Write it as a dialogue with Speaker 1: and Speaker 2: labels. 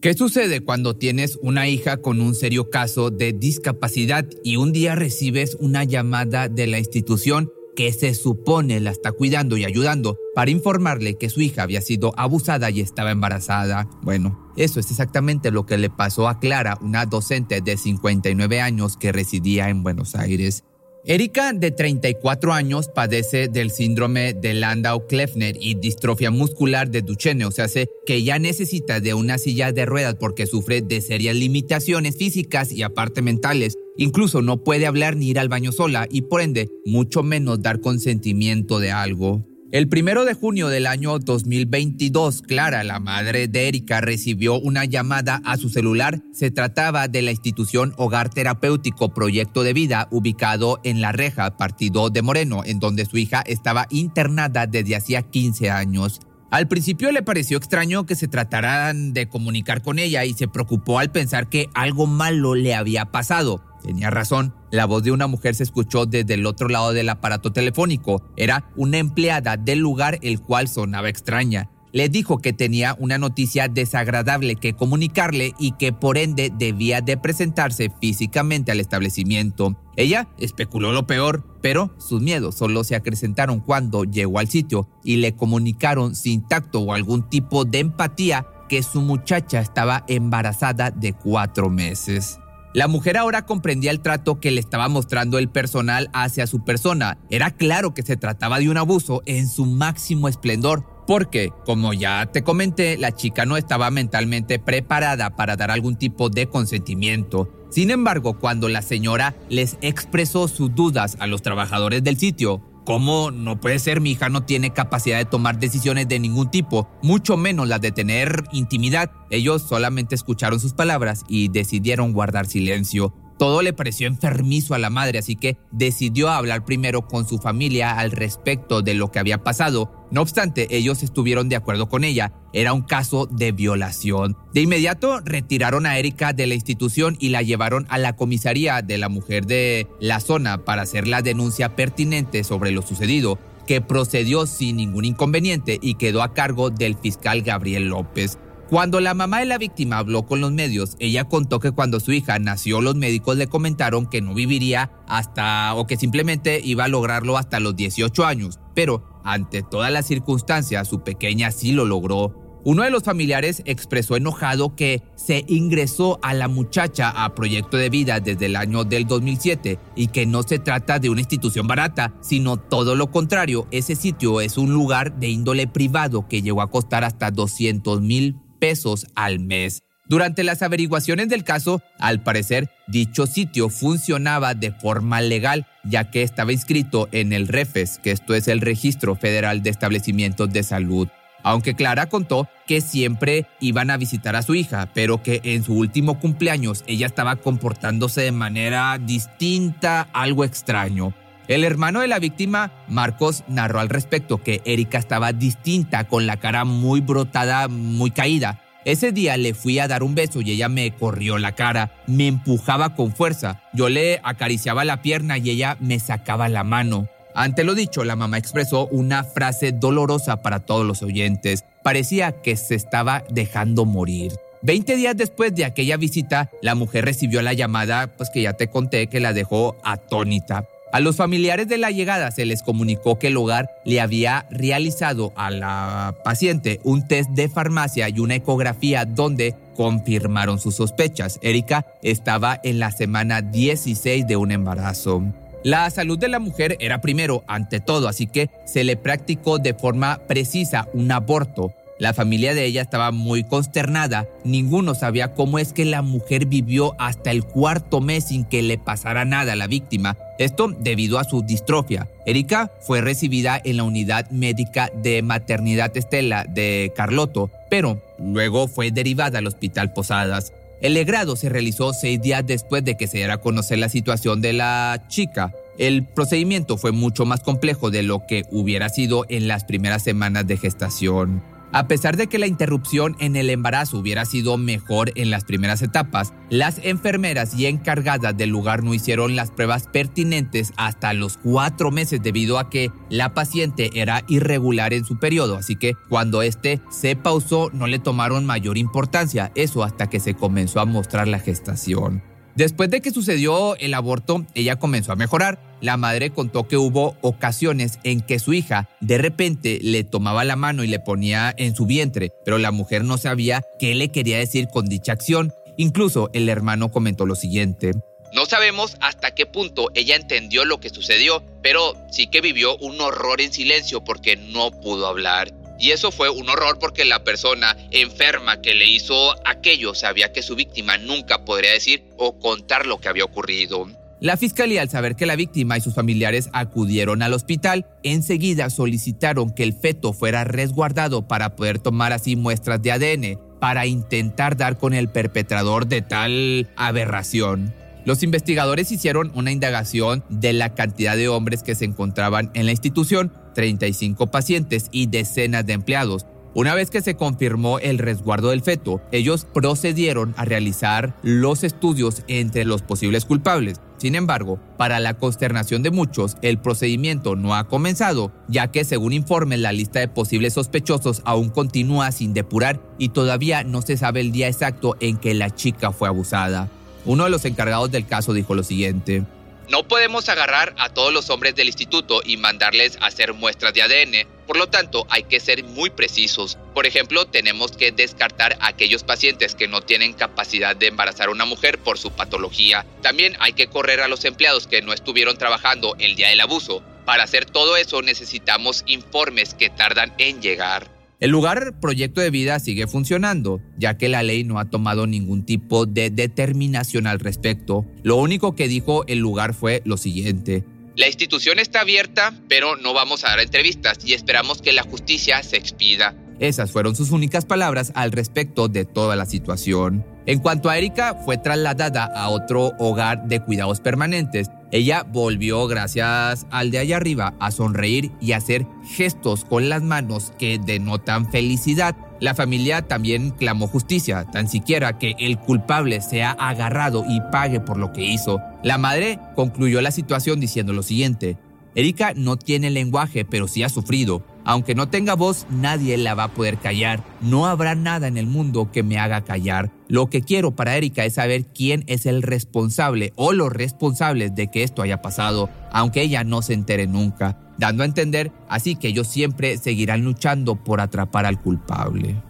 Speaker 1: ¿Qué sucede cuando tienes una hija con un serio caso de discapacidad y un día recibes una llamada de la institución que se supone la está cuidando y ayudando para informarle que su hija había sido abusada y estaba embarazada? Bueno, eso es exactamente lo que le pasó a Clara, una docente de 59 años que residía en Buenos Aires. Erika, de 34 años, padece del síndrome de Landau-Kleffner y distrofia muscular de Duchenne, o sea, que ya necesita de una silla de ruedas porque sufre de serias limitaciones físicas y aparte mentales. Incluso no puede hablar ni ir al baño sola y por ende mucho menos dar consentimiento de algo. El primero de junio del año 2022, Clara, la madre de Erika, recibió una llamada a su celular. Se trataba de la institución Hogar Terapéutico Proyecto de Vida, ubicado en La Reja, partido de Moreno, en donde su hija estaba internada desde hacía 15 años. Al principio le pareció extraño que se trataran de comunicar con ella y se preocupó al pensar que algo malo le había pasado. Tenía razón, la voz de una mujer se escuchó desde el otro lado del aparato telefónico. Era una empleada del lugar el cual sonaba extraña. Le dijo que tenía una noticia desagradable que comunicarle y que por ende debía de presentarse físicamente al establecimiento. Ella especuló lo peor, pero sus miedos solo se acrecentaron cuando llegó al sitio y le comunicaron sin tacto o algún tipo de empatía que su muchacha estaba embarazada de cuatro meses. La mujer ahora comprendía el trato que le estaba mostrando el personal hacia su persona. Era claro que se trataba de un abuso en su máximo esplendor, porque, como ya te comenté, la chica no estaba mentalmente preparada para dar algún tipo de consentimiento. Sin embargo, cuando la señora les expresó sus dudas a los trabajadores del sitio, ¿Cómo no puede ser? Mi hija no tiene capacidad de tomar decisiones de ningún tipo, mucho menos las de tener intimidad. Ellos solamente escucharon sus palabras y decidieron guardar silencio. Todo le pareció enfermizo a la madre, así que decidió hablar primero con su familia al respecto de lo que había pasado. No obstante, ellos estuvieron de acuerdo con ella. Era un caso de violación. De inmediato retiraron a Erika de la institución y la llevaron a la comisaría de la mujer de la zona para hacer la denuncia pertinente sobre lo sucedido que procedió sin ningún inconveniente y quedó a cargo del fiscal Gabriel López. Cuando la mamá de la víctima habló con los medios, ella contó que cuando su hija nació los médicos le comentaron que no viviría hasta o que simplemente iba a lograrlo hasta los 18 años, pero ante todas las circunstancias su pequeña sí lo logró. Uno de los familiares expresó enojado que se ingresó a la muchacha a proyecto de vida desde el año del 2007 y que no se trata de una institución barata, sino todo lo contrario, ese sitio es un lugar de índole privado que llegó a costar hasta 200 mil pesos al mes. Durante las averiguaciones del caso, al parecer, dicho sitio funcionaba de forma legal, ya que estaba inscrito en el REFES, que esto es el Registro Federal de Establecimientos de Salud. Aunque Clara contó que siempre iban a visitar a su hija, pero que en su último cumpleaños ella estaba comportándose de manera distinta, algo extraño. El hermano de la víctima, Marcos, narró al respecto que Erika estaba distinta, con la cara muy brotada, muy caída. Ese día le fui a dar un beso y ella me corrió la cara, me empujaba con fuerza. Yo le acariciaba la pierna y ella me sacaba la mano. Ante lo dicho, la mamá expresó una frase dolorosa para todos los oyentes. Parecía que se estaba dejando morir. Veinte días después de aquella visita, la mujer recibió la llamada, pues que ya te conté que la dejó atónita. A los familiares de la llegada se les comunicó que el hogar le había realizado a la paciente un test de farmacia y una ecografía donde confirmaron sus sospechas. Erika estaba en la semana 16 de un embarazo. La salud de la mujer era primero ante todo, así que se le practicó de forma precisa un aborto. La familia de ella estaba muy consternada. Ninguno sabía cómo es que la mujer vivió hasta el cuarto mes sin que le pasara nada a la víctima. Esto debido a su distrofia. Erika fue recibida en la unidad médica de maternidad Estela de Carloto, pero luego fue derivada al hospital Posadas. El legrado se realizó seis días después de que se diera a conocer la situación de la chica. El procedimiento fue mucho más complejo de lo que hubiera sido en las primeras semanas de gestación. A pesar de que la interrupción en el embarazo hubiera sido mejor en las primeras etapas, las enfermeras y encargadas del lugar no hicieron las pruebas pertinentes hasta los cuatro meses debido a que la paciente era irregular en su periodo, así que cuando este se pausó no le tomaron mayor importancia, eso hasta que se comenzó a mostrar la gestación. Después de que sucedió el aborto, ella comenzó a mejorar. La madre contó que hubo ocasiones en que su hija de repente le tomaba la mano y le ponía en su vientre, pero la mujer no sabía qué le quería decir con dicha acción. Incluso el hermano comentó lo siguiente.
Speaker 2: No sabemos hasta qué punto ella entendió lo que sucedió, pero sí que vivió un horror en silencio porque no pudo hablar. Y eso fue un horror porque la persona enferma que le hizo aquello sabía que su víctima nunca podría decir o contar lo que había ocurrido.
Speaker 1: La fiscalía, al saber que la víctima y sus familiares acudieron al hospital, enseguida solicitaron que el feto fuera resguardado para poder tomar así muestras de ADN para intentar dar con el perpetrador de tal aberración. Los investigadores hicieron una indagación de la cantidad de hombres que se encontraban en la institución, 35 pacientes y decenas de empleados. Una vez que se confirmó el resguardo del feto, ellos procedieron a realizar los estudios entre los posibles culpables. Sin embargo, para la consternación de muchos, el procedimiento no ha comenzado, ya que según informes la lista de posibles sospechosos aún continúa sin depurar y todavía no se sabe el día exacto en que la chica fue abusada. Uno de los encargados del caso dijo lo siguiente.
Speaker 2: No podemos agarrar a todos los hombres del instituto y mandarles a hacer muestras de ADN. Por lo tanto, hay que ser muy precisos. Por ejemplo, tenemos que descartar a aquellos pacientes que no tienen capacidad de embarazar a una mujer por su patología. También hay que correr a los empleados que no estuvieron trabajando el día del abuso. Para hacer todo eso necesitamos informes que tardan en llegar.
Speaker 1: El lugar Proyecto de Vida sigue funcionando, ya que la ley no ha tomado ningún tipo de determinación al respecto. Lo único que dijo el lugar fue lo siguiente.
Speaker 2: La institución está abierta, pero no vamos a dar entrevistas y esperamos que la justicia se expida.
Speaker 1: Esas fueron sus únicas palabras al respecto de toda la situación. En cuanto a Erika, fue trasladada a otro hogar de cuidados permanentes. Ella volvió, gracias al de allá arriba, a sonreír y hacer gestos con las manos que denotan felicidad. La familia también clamó justicia, tan siquiera que el culpable sea agarrado y pague por lo que hizo. La madre concluyó la situación diciendo lo siguiente. Erika no tiene lenguaje, pero sí ha sufrido. Aunque no tenga voz, nadie la va a poder callar. No habrá nada en el mundo que me haga callar. Lo que quiero para Erika es saber quién es el responsable o los responsables de que esto haya pasado, aunque ella no se entere nunca, dando a entender así que ellos siempre seguirán luchando por atrapar al culpable.